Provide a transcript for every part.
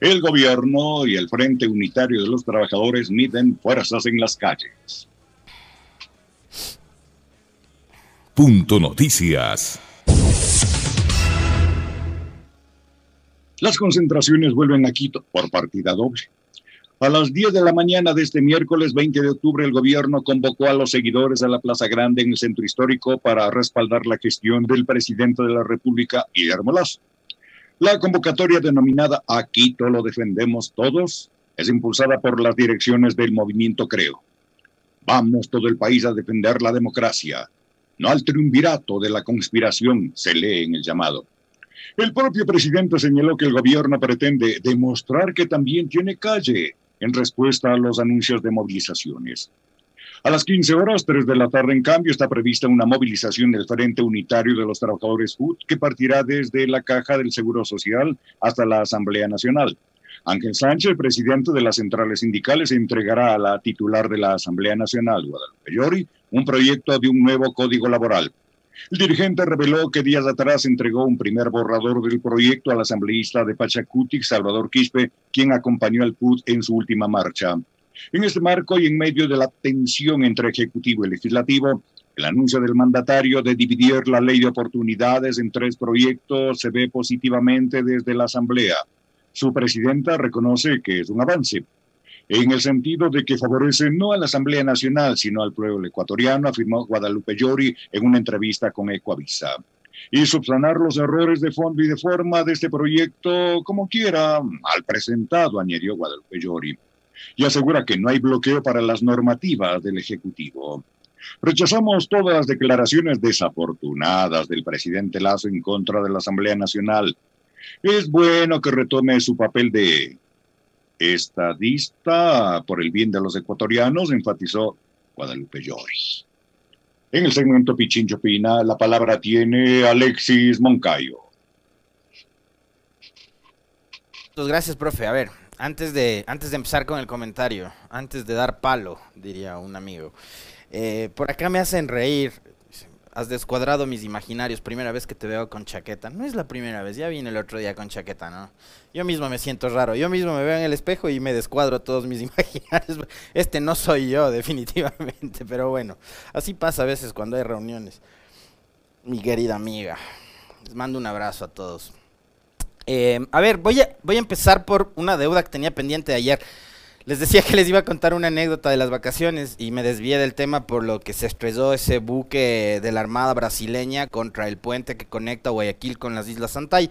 El gobierno y el Frente Unitario de los Trabajadores miden fuerzas en las calles. Punto Noticias. Las concentraciones vuelven a Quito por partida doble. A las 10 de la mañana de este miércoles 20 de octubre, el gobierno convocó a los seguidores a la Plaza Grande en el centro histórico para respaldar la gestión del presidente de la República, Guillermo Lazo. La convocatoria denominada A Quito lo defendemos todos es impulsada por las direcciones del movimiento Creo. Vamos todo el país a defender la democracia, no al triunvirato de la conspiración, se lee en el llamado. El propio presidente señaló que el gobierno pretende demostrar que también tiene calle en respuesta a los anuncios de movilizaciones. A las 15 horas, 3 de la tarde, en cambio, está prevista una movilización del Frente Unitario de los Trabajadores FUT que partirá desde la Caja del Seguro Social hasta la Asamblea Nacional. Ángel Sánchez, presidente de las centrales sindicales, entregará a la titular de la Asamblea Nacional, Guadalupe Llori, un proyecto de un nuevo código laboral. El dirigente reveló que días atrás entregó un primer borrador del proyecto al asambleísta de Pachacutic, Salvador Quispe, quien acompañó al PUT en su última marcha. En este marco y en medio de la tensión entre Ejecutivo y Legislativo, el anuncio del mandatario de dividir la ley de oportunidades en tres proyectos se ve positivamente desde la Asamblea. Su presidenta reconoce que es un avance, en el sentido de que favorece no a la Asamblea Nacional, sino al pueblo ecuatoriano, afirmó Guadalupe Llori en una entrevista con Ecoavisa. Y subsanar los errores de fondo y de forma de este proyecto como quiera, al presentado, añadió Guadalupe Llori. Y asegura que no hay bloqueo para las normativas del Ejecutivo. Rechazamos todas las declaraciones desafortunadas del presidente Lazo en contra de la Asamblea Nacional. Es bueno que retome su papel de estadista por el bien de los ecuatorianos, enfatizó Guadalupe Lloris. En el segmento Pichincho Pina, la palabra tiene Alexis Moncayo. Pues gracias, profe. A ver, antes de, antes de empezar con el comentario, antes de dar palo, diría un amigo, eh, por acá me hacen reír has descuadrado mis imaginarios. Primera vez que te veo con chaqueta. No es la primera vez, ya vine el otro día con chaqueta, ¿no? Yo mismo me siento raro. Yo mismo me veo en el espejo y me descuadro todos mis imaginarios. Este no soy yo, definitivamente. Pero bueno, así pasa a veces cuando hay reuniones. Mi querida amiga. Les mando un abrazo a todos. Eh, a ver, voy a, voy a empezar por una deuda que tenía pendiente de ayer. Les decía que les iba a contar una anécdota de las vacaciones y me desvié del tema por lo que se estrelló ese buque de la Armada brasileña contra el puente que conecta Guayaquil con las Islas Santay.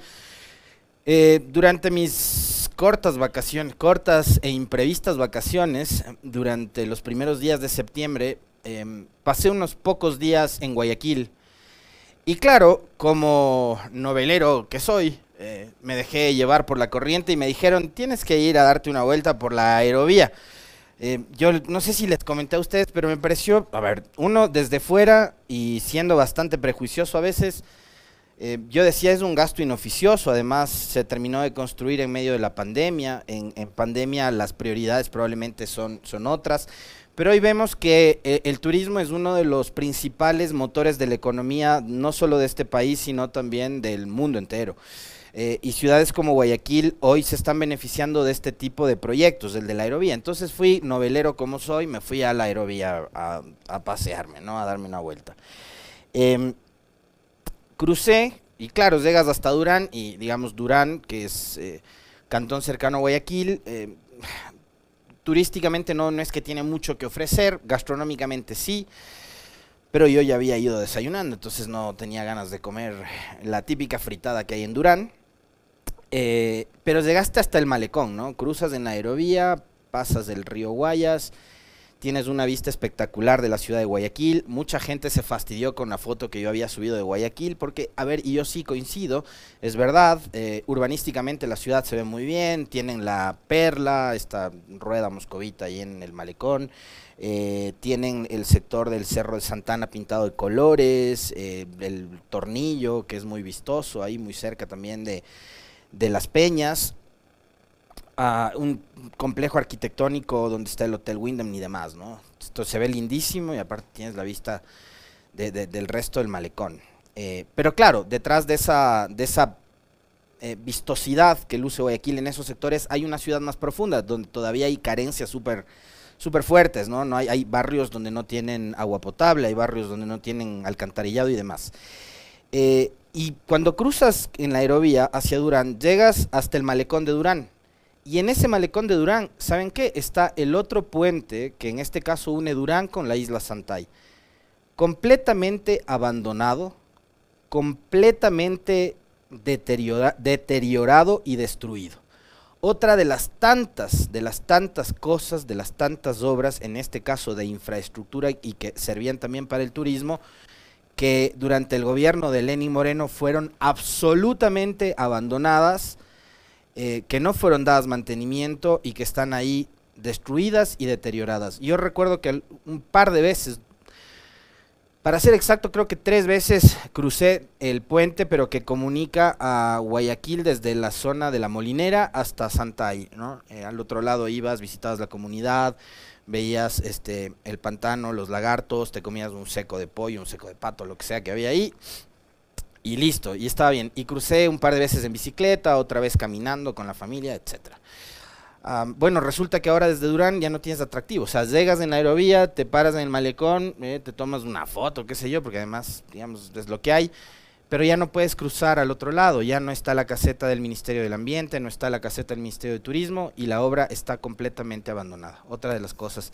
Eh, durante mis cortas vacaciones, cortas e imprevistas vacaciones, durante los primeros días de septiembre, em, pasé unos pocos días en Guayaquil. Y claro, como novelero que soy, eh, me dejé llevar por la corriente y me dijeron, tienes que ir a darte una vuelta por la aerovía. Eh, yo no sé si les comenté a ustedes, pero me pareció, a ver, uno desde fuera y siendo bastante prejuicioso a veces, eh, yo decía es un gasto inoficioso, además se terminó de construir en medio de la pandemia, en, pandemia las prioridades probablemente son, son otras, pero hoy vemos que el turismo es uno de los principales motores de la economía, no solo de este país, sino también del mundo entero. Eh, y ciudades como Guayaquil hoy se están beneficiando de este tipo de proyectos, el de la aerovía. Entonces fui novelero como soy, me fui a la aerovía a, pasearme, ¿no? A darme una vuelta. Em, crucé, y claro, llegas hasta Durán, y digamos Durán, que es eh, cantón cercano a Guayaquil, em, turísticamente no, no es que tiene mucho que ofrecer, gastronómicamente sí pero yo ya había ido desayunando, entonces no tenía ganas de comer la típica fritada que hay en Durán. Eh, pero llegaste hasta el malecón, ¿no? Cruzas en la aerovía, pasas del río Guayas, tienes una vista espectacular de la ciudad de Guayaquil. Mucha gente se fastidió con la foto que yo había subido de Guayaquil, porque, a ver, y yo sí coincido, es verdad, eh, urbanísticamente la ciudad se ve muy bien, tienen la perla, esta rueda moscovita ahí en el malecón. Eh, tienen el sector del Cerro de Santana pintado de colores, el tornillo que es muy vistoso, ahí muy cerca también de, de Las Peñas, a un complejo arquitectónico donde está el Hotel Wyndham y demás, ¿no? Esto se ve lindísimo y aparte tienes la vista del resto del malecón. Eh, pero claro, detrás de esa, de esa eh, vistosidad que luce Guayaquil en esos sectores, hay una ciudad más profunda, donde todavía hay carencias súper super fuertes, ¿no? no hay, hay, barrios donde no tienen agua potable, hay barrios donde no tienen alcantarillado y demás. Eh, y cuando cruzas en la aerovía hacia Durán, llegas hasta el malecón de Durán. Y en ese malecón de Durán, ¿saben qué? Está el otro puente, que en este caso une Durán con la isla Santay. Completamente abandonado, completamente deteriorado y destruido. Otra de las tantas, de las tantas cosas, de las tantas obras, en este caso de infraestructura y que servían también para el turismo, que durante el gobierno de Lenín Moreno fueron absolutamente abandonadas, eh, que no fueron dadas mantenimiento y que están ahí destruidas y deterioradas. Yo recuerdo que un par de veces para ser exacto, creo que tres veces crucé el puente, pero que comunica a Guayaquil desde la zona de la Molinera hasta Santay, ¿no? Eh, al otro lado ibas, visitabas la comunidad, veías este el pantano, los lagartos, te comías un seco de pollo, un seco de pato, lo que sea que había ahí, y listo, y estaba bien. Y crucé un par de veces en bicicleta, otra vez caminando con la familia, etcétera bueno, resulta que ahora desde Durán ya no tienes atractivo. O sea, llegas en la aerovía, te paras en el malecón, eh, te tomas una foto, qué sé yo, porque además, digamos, es lo que hay. Pero ya no puedes cruzar al otro lado. Ya no está la caseta del Ministerio del Ambiente, no está la caseta del Ministerio de Turismo y la obra está completamente abandonada. Otra de las cosas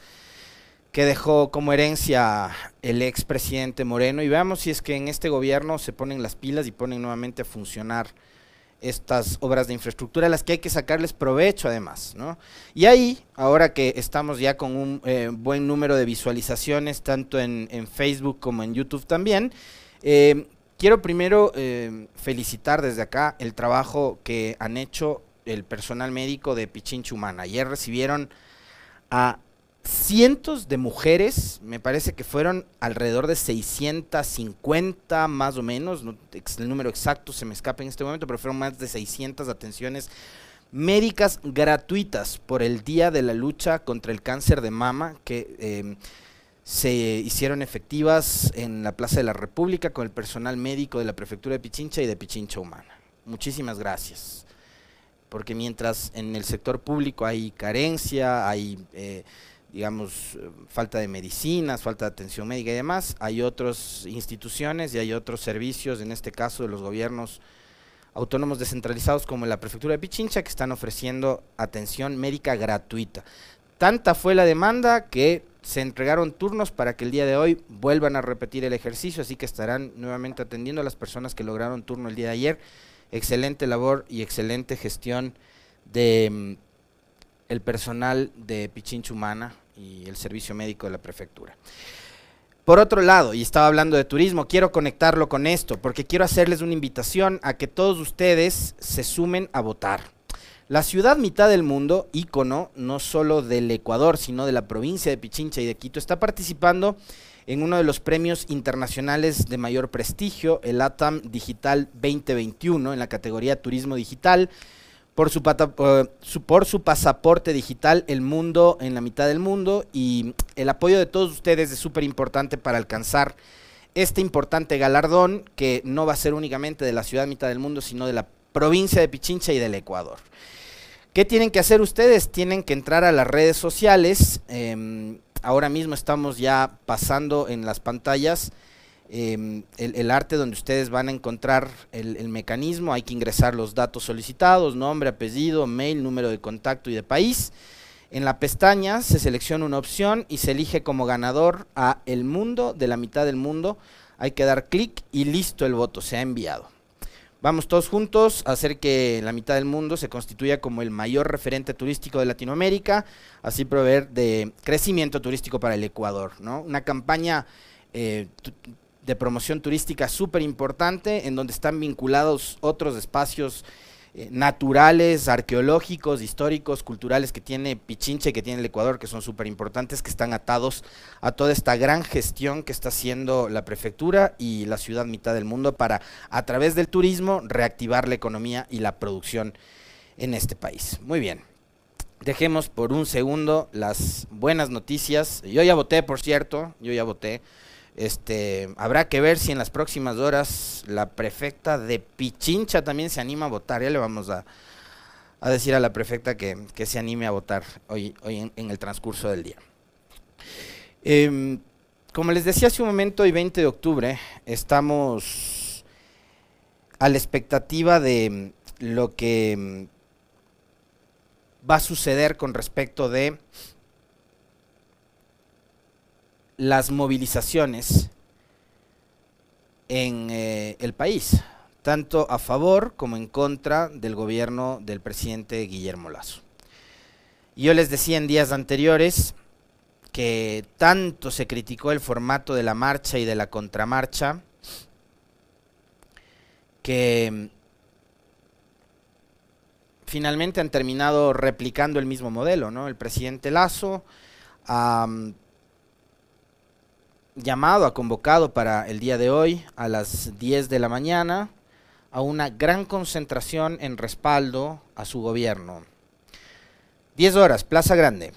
que dejó como herencia el expresidente Moreno. Y veamos si es que en este gobierno se ponen las pilas y ponen nuevamente a funcionar estas obras de infraestructura, a las que hay que sacarles provecho además. ¿no? Y ahí, ahora que estamos ya con un eh, buen número de visualizaciones, tanto en, Facebook como en YouTube también, eh, quiero primero eh, felicitar desde acá el trabajo que han hecho el personal médico de Pichincha Humana. Ayer recibieron a cientos de mujeres, me parece que fueron alrededor de 650 más o menos, el número exacto se me escapa en este momento, pero fueron más de 600 atenciones médicas gratuitas por el Día de la Lucha contra el Cáncer de Mama que em, se hicieron efectivas en la Plaza de la República con el personal médico de la Prefectura de Pichincha y de Pichincha Humana. Muchísimas gracias. Porque mientras en el sector público hay carencia, hay... Eh, digamos, falta de medicinas, falta de atención médica y demás. Hay otras instituciones y hay otros servicios, en este caso de los gobiernos autónomos descentralizados como la Prefectura de Pichincha, que están ofreciendo atención médica gratuita. Tanta fue la demanda que se entregaron turnos para que el día de hoy vuelvan a repetir el ejercicio, así que estarán nuevamente atendiendo a las personas que lograron turno el día de ayer. Excelente labor y excelente gestión de mm, el personal de Pichincha Humana, y el servicio médico de la prefectura. Por otro lado, y estaba hablando de turismo, quiero conectarlo con esto, porque quiero hacerles una invitación a que todos ustedes se sumen a votar. La ciudad mitad del mundo, ícono no solo del Ecuador, sino de la provincia de Pichincha y de Quito, está participando en uno de los premios internacionales de mayor prestigio, el ATAM Digital 2021, en la categoría Turismo Digital por su, por su pasaporte digital El Mundo en la mitad del mundo y el apoyo de todos ustedes es súper importante para alcanzar este importante galardón que no va a ser únicamente de la ciudad mitad del mundo, sino de la provincia de Pichincha y del Ecuador. ¿Qué tienen que hacer ustedes? Tienen que entrar a las redes sociales. Em, ahora mismo estamos ya pasando en las pantallas Em, el, arte donde ustedes van a encontrar el, mecanismo, hay que ingresar los datos solicitados, nombre, apellido, mail, número de contacto y de país. En la pestaña se selecciona una opción y se elige como ganador a el mundo de la mitad del mundo. Hay que dar clic y listo el voto, se ha enviado. Vamos todos juntos a hacer que la mitad del mundo se constituya como el mayor referente turístico de Latinoamérica, así proveer de crecimiento turístico para el Ecuador. ¿no? Una campaña eh, de promoción turística súper importante, en donde están vinculados otros espacios eh, naturales, arqueológicos, históricos, culturales que tiene Pichinche, que tiene el Ecuador, que son súper importantes, que están atados a toda esta gran gestión que está haciendo la prefectura y la ciudad mitad del mundo para, a través del turismo, reactivar la economía y la producción en este país. Muy bien. Dejemos por un segundo las buenas noticias. Yo ya voté, por cierto, yo ya voté. Este, habrá que ver si en las próximas horas la prefecta de Pichincha también se anima a votar. Ya le vamos a, decir a la prefecta que, se anime a votar hoy, hoy en, el transcurso del día. Em, como les decía hace un momento, hoy 20 de octubre, estamos a la expectativa de lo que va a suceder con respecto de las movilizaciones en eh, el país, tanto a favor como en contra del gobierno del presidente Guillermo Lazo. Yo les decía en días anteriores que tanto se criticó el formato de la marcha y de la contramarcha, que finalmente han terminado replicando el mismo modelo, ¿no? El presidente Lazo ha llamado, ha convocado para el día de hoy a las 10 de la mañana a una gran concentración en respaldo a su gobierno. 10 horas, Plaza Grande.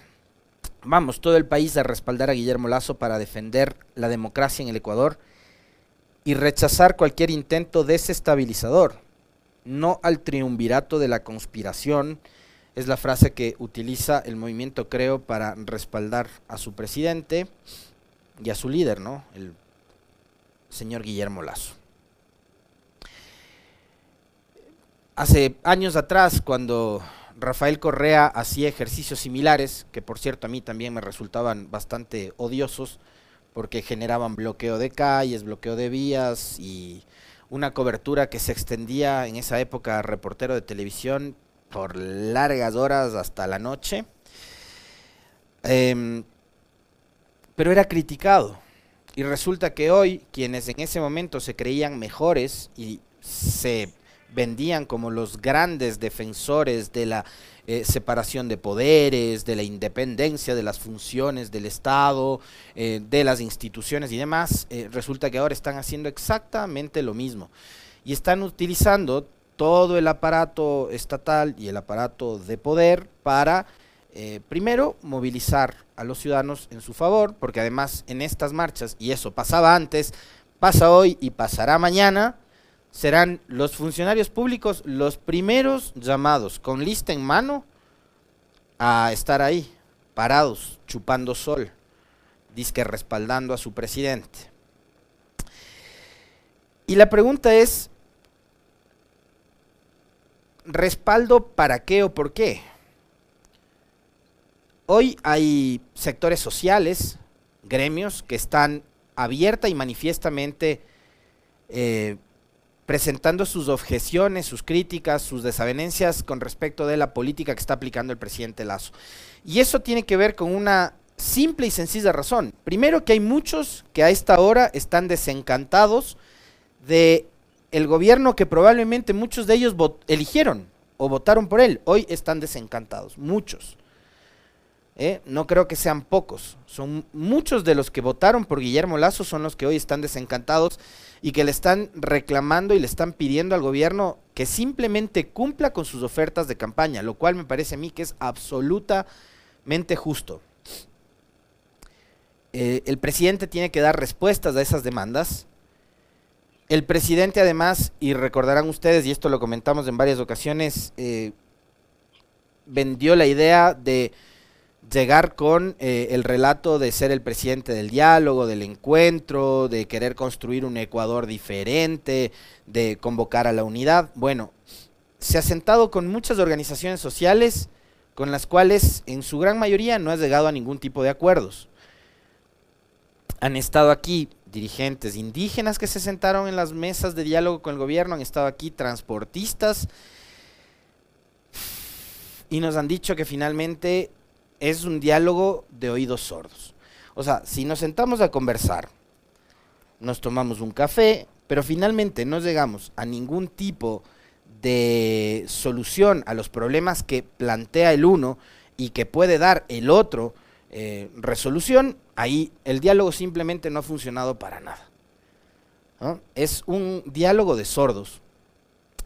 Vamos, todo el país a respaldar a Guillermo Lazo para defender la democracia en el Ecuador y rechazar cualquier intento desestabilizador no al triunvirato de la conspiración, es la frase que utiliza el movimiento Creo para respaldar a su presidente y a su líder, ¿no? El señor Guillermo Lazo. Hace años atrás, cuando Rafael Correa hacía ejercicios similares, que por cierto a mí también me resultaban bastante odiosos, porque generaban bloqueo de calles, bloqueo de vías y una cobertura que se extendía en esa época reportero de televisión por largas horas hasta la noche. Em, pero era criticado. Y resulta que hoy quienes en ese momento se creían mejores y se vendían como los grandes defensores de la eh, separación de poderes, de la independencia de las funciones del Estado, eh, de las instituciones y demás, eh, resulta que ahora están haciendo exactamente lo mismo. Y están utilizando todo el aparato estatal y el aparato de poder para, primero, movilizar a los ciudadanos en su favor, porque además en estas marchas, y eso pasaba antes, pasa hoy y pasará mañana, serán los funcionarios públicos los primeros llamados con lista en mano a estar ahí, parados, chupando sol, disque respaldando a su presidente. Y la pregunta es, ¿respaldo para qué o por qué? Hoy hay sectores sociales, gremios, que están abierta y manifiestamente eh, presentando sus objeciones, sus críticas, sus desavenencias con respecto de la política que está aplicando el presidente Lazo. Y eso tiene que ver con una simple y sencilla razón. Primero que hay muchos que a esta hora están desencantados de el gobierno que probablemente muchos de ellos eligieron o votaron por él. Hoy están desencantados, muchos. ¿Eh? No creo que sean pocos. Son muchos de los que votaron por Guillermo Lazo son los que hoy están desencantados y que le están reclamando y le están pidiendo al gobierno que simplemente cumpla con sus ofertas de campaña, lo cual me parece a mí que es absolutamente justo. Eh, el presidente tiene que dar respuestas a esas demandas. El presidente además, y recordarán ustedes, y esto lo comentamos en varias ocasiones, eh, vendió la idea de llegar con eh, el relato de ser el presidente del diálogo, del encuentro, de querer construir un Ecuador diferente, de convocar a la unidad. Bueno, se ha sentado con muchas organizaciones sociales con las cuales en su gran mayoría no ha llegado a ningún tipo de acuerdos. Han estado aquí dirigentes indígenas que se sentaron en las mesas de diálogo con el gobierno, han estado aquí transportistas y nos han dicho que finalmente es un diálogo de oídos sordos. O sea, si nos sentamos a conversar, nos tomamos un café, pero finalmente no llegamos a ningún tipo de solución a los problemas que plantea el uno y que puede dar el otro eh, resolución, ahí el diálogo simplemente no ha funcionado para nada. Es un diálogo de sordos,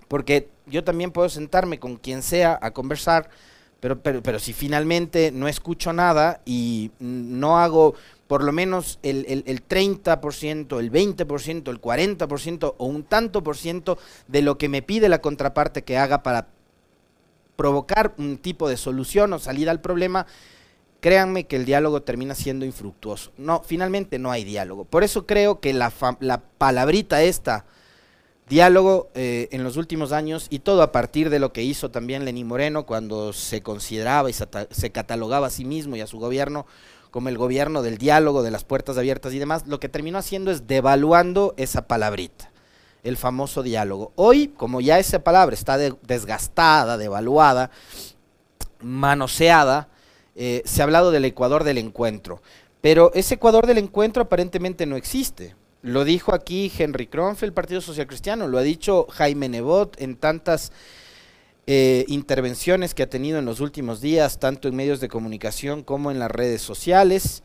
porque yo también puedo sentarme con quien sea a conversar, pero, pero, pero si finalmente no escucho nada y no hago por lo menos el, el, el 30%, el 20%, el 40% o un tanto por ciento de lo que me pide la contraparte que haga para provocar un tipo de solución o salida al problema, créanme que el diálogo termina siendo infructuoso. No, finalmente no hay diálogo. Por eso creo que la, la palabrita esta, diálogo eh, en los últimos años y todo a partir de lo que hizo también Lenín Moreno cuando se consideraba y se, catalogaba a sí mismo y a su gobierno como el gobierno del diálogo, de las puertas abiertas y demás, lo que terminó haciendo es devaluando esa palabrita, el famoso diálogo. Hoy, como ya esa palabra está de, desgastada, devaluada, manoseada, eh, se ha hablado del Ecuador del encuentro, pero ese Ecuador del encuentro aparentemente no existe. Lo dijo aquí Henry Kronfeld, Partido Social Cristiano, lo ha dicho Jaime Nebot en tantas eh, intervenciones que ha tenido en los últimos días, tanto en medios de comunicación como en las redes sociales.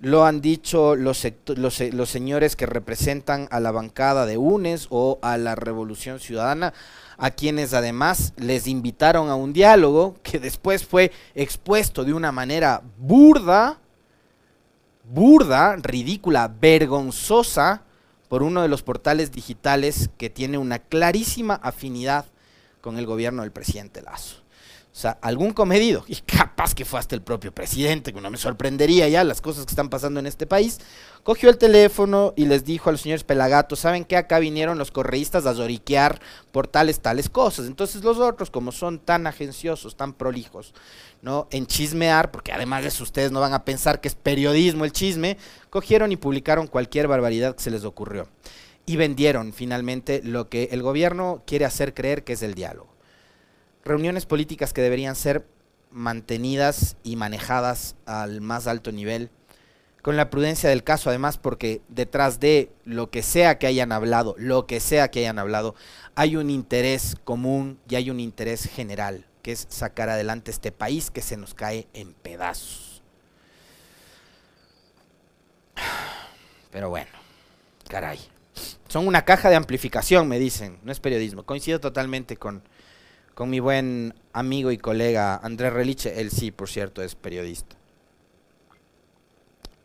Lo han dicho los, los, los señores que representan a la bancada de UNES o a la Revolución Ciudadana, a quienes además les invitaron a un diálogo que después fue expuesto de una manera burda, burda, ridícula, vergonzosa por uno de los portales digitales que tiene una clarísima afinidad con el gobierno del presidente Lazo. O sea, algún comedido, y capaz que fue hasta el propio presidente, que no me sorprendería ya las cosas que están pasando en este país, cogió el teléfono y les dijo a los señores Pelagatos, ¿saben qué? Acá vinieron los correístas a zoriquear por tales, tales cosas. Entonces los otros, como son tan agenciosos, tan prolijos, ¿no? En chismear, porque además de eso ustedes no van a pensar que es periodismo el chisme, cogieron y publicaron cualquier barbaridad que se les ocurrió. Y vendieron finalmente lo que el gobierno quiere hacer creer que es el diálogo reuniones políticas que deberían ser mantenidas y manejadas al más alto nivel, con la prudencia del caso además, porque detrás de lo que sea que hayan hablado, lo que sea que hayan hablado, hay un interés común y hay un interés general, que es sacar adelante este país que se nos cae en pedazos. Pero bueno, caray. Son una caja de amplificación, me dicen, no es periodismo. Coincido totalmente con, con mi buen amigo y colega Andrés Reliche, él sí, por cierto, es periodista.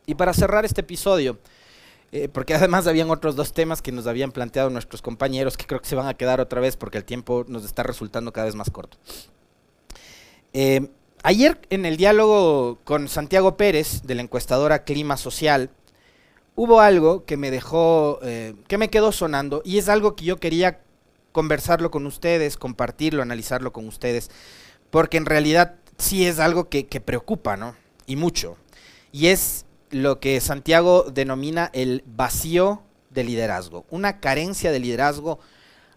Y para cerrar este episodio, eh, porque además habían otros dos temas que nos habían planteado nuestros compañeros, que creo que se van a quedar otra vez porque el tiempo nos está resultando cada vez más corto. Eh, ayer en el diálogo con Santiago Pérez, de la encuestadora Clima Social, hubo algo que me dejó, eh, que me quedó sonando, y es algo que yo quería conversarlo con ustedes, compartirlo, analizarlo con ustedes, porque en realidad sí es algo que, preocupa, ¿no? Y mucho. Y es lo que Santiago denomina el vacío de liderazgo, una carencia de liderazgo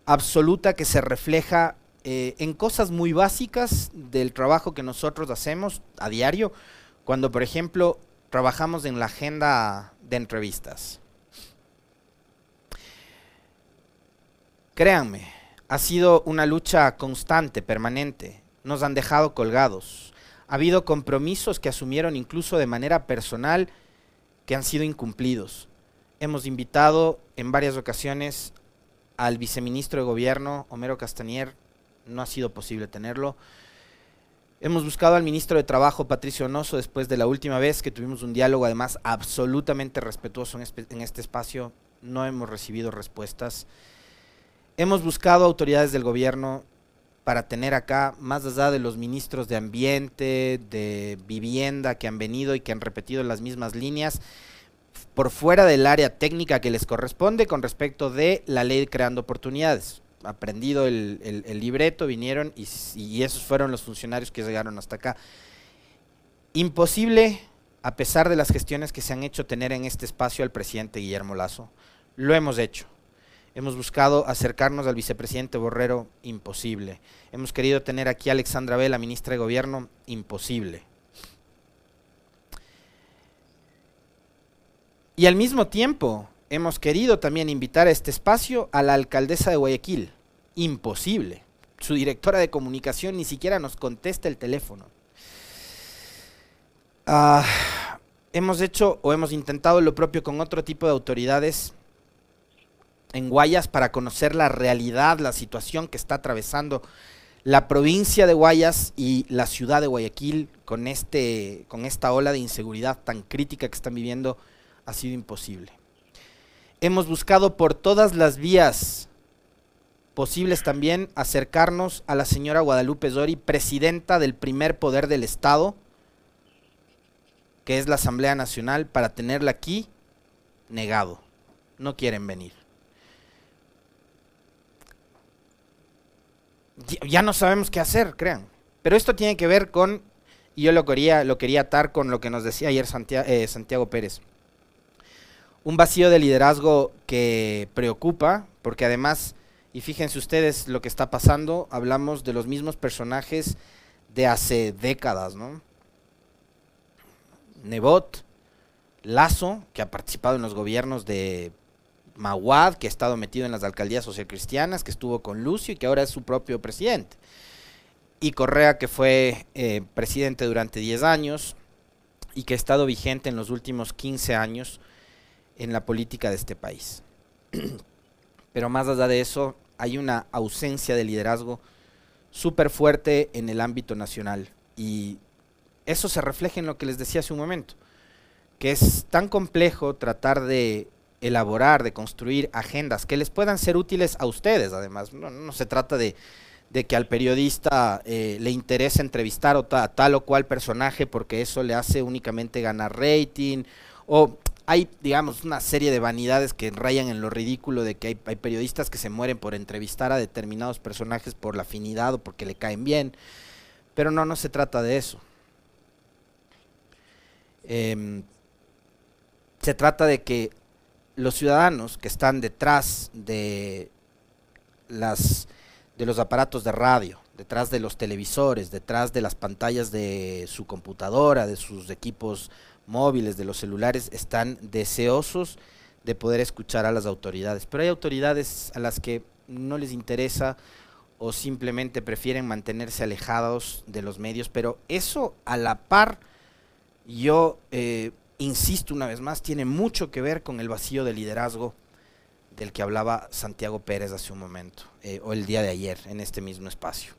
absoluta que se refleja eh, en cosas muy básicas del trabajo que nosotros hacemos a diario, cuando por ejemplo trabajamos en la agenda de entrevistas. Créanme, ha sido una lucha constante, permanente. Nos han dejado colgados. Ha habido compromisos que asumieron incluso de manera personal que han sido incumplidos. Hemos invitado en varias ocasiones al viceministro de Gobierno, Homero Castañer, no ha sido posible tenerlo. Hemos buscado al ministro de Trabajo, Patricio Onoso, después de la última vez que tuvimos un diálogo, además absolutamente respetuoso en, este espacio, no hemos recibido respuestas. Hemos buscado autoridades del gobierno para tener acá, más allá de los ministros de Ambiente, de Vivienda que han venido y que han repetido las mismas líneas, por fuera del área técnica que les corresponde con respecto de la ley creando oportunidades. Aprendido el, el, libreto, vinieron y, y esos fueron los funcionarios que llegaron hasta acá. Imposible, a pesar de las gestiones que se han hecho, tener en este espacio al presidente Guillermo Lazo. Lo hemos hecho Hemos buscado acercarnos al vicepresidente Borrero, imposible. Hemos querido tener aquí a Alexandra Vela, ministra de Gobierno, imposible. Y al mismo tiempo, hemos querido también invitar a este espacio a la alcaldesa de Guayaquil, imposible. Su directora de comunicación ni siquiera nos contesta el teléfono. Ah, hemos hecho o hemos intentado lo propio con otro tipo de autoridades en Guayas para conocer la realidad, la situación que está atravesando la provincia de Guayas y la ciudad de Guayaquil con, este, con esta ola de inseguridad tan crítica que están viviendo ha sido imposible. Hemos buscado por todas las vías posibles también acercarnos a la señora Guadalupe Zori, presidenta del primer poder del Estado, que es la Asamblea Nacional, para tenerla aquí negado. No quieren venir. Ya no sabemos qué hacer, crean. Pero esto tiene que ver con, y yo lo quería, lo quería atar con lo que nos decía ayer Santiago, eh, Santiago Pérez. Un vacío de liderazgo que preocupa, porque además, y fíjense ustedes lo que está pasando, hablamos de los mismos personajes de hace décadas, ¿no? Nebot, Lazo, que ha participado en los gobiernos de Maguad, que ha estado metido en las alcaldías socialcristianas, que estuvo con Lucio y que ahora es su propio presidente. Y Correa, que fue eh, presidente durante 10 años y que ha estado vigente en los últimos 15 años en la política de este país. Pero más allá de eso, hay una ausencia de liderazgo súper fuerte en el ámbito nacional. Y eso se refleja en lo que les decía hace un momento, que es tan complejo tratar de elaborar, de construir agendas que les puedan ser útiles a ustedes, además. No, se trata de, que al periodista eh, le interese entrevistar a tal o cual personaje porque eso le hace únicamente ganar rating. O hay, digamos, una serie de vanidades que rayan en lo ridículo de que hay, hay periodistas que se mueren por entrevistar a determinados personajes por la afinidad o porque le caen bien. Pero no, no se trata de eso. Em, se trata de que los ciudadanos que están detrás de las de los aparatos de radio, detrás de los televisores, detrás de las pantallas de su computadora, de sus equipos móviles, de los celulares, están deseosos de poder escuchar a las autoridades. Pero hay autoridades a las que no les interesa o simplemente prefieren mantenerse alejados de los medios, pero eso a la par, yo eh, insisto una vez más, tiene mucho que ver con el vacío de liderazgo del que hablaba Santiago Pérez hace un momento, eh, o el día de ayer, en este mismo espacio.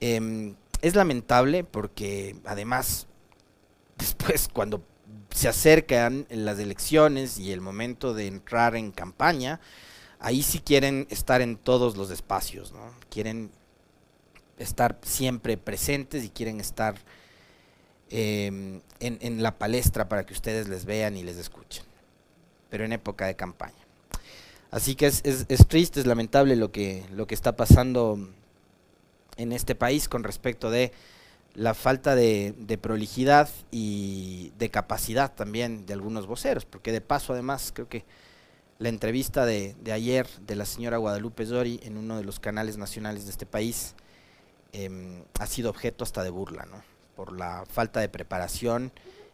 Em, es lamentable porque además, después cuando se acercan las elecciones y el momento de entrar en campaña, ahí sí quieren estar en todos los espacios, ¿no? Quieren estar siempre presentes y quieren estar Em, en, la palestra para que ustedes les vean y les escuchen, pero en época de campaña. Así que es, triste, es lamentable lo que, lo que está pasando en este país con respecto de la falta de, prolijidad y de capacidad también de algunos voceros, porque de paso además creo que la entrevista de, ayer de la señora Guadalupe Zori en uno de los canales nacionales de este país em, ha sido objeto hasta de burla, ¿no? Por la falta de preparación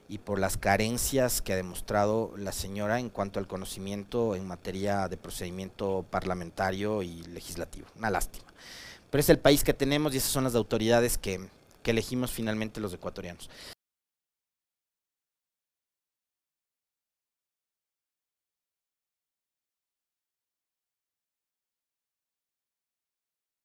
y por las carencias que ha demostrado la señora en cuanto al conocimiento en materia de procedimiento parlamentario y legislativo. Una lástima. Pero es el país que tenemos y esas son las autoridades que, que elegimos finalmente los ecuatorianos.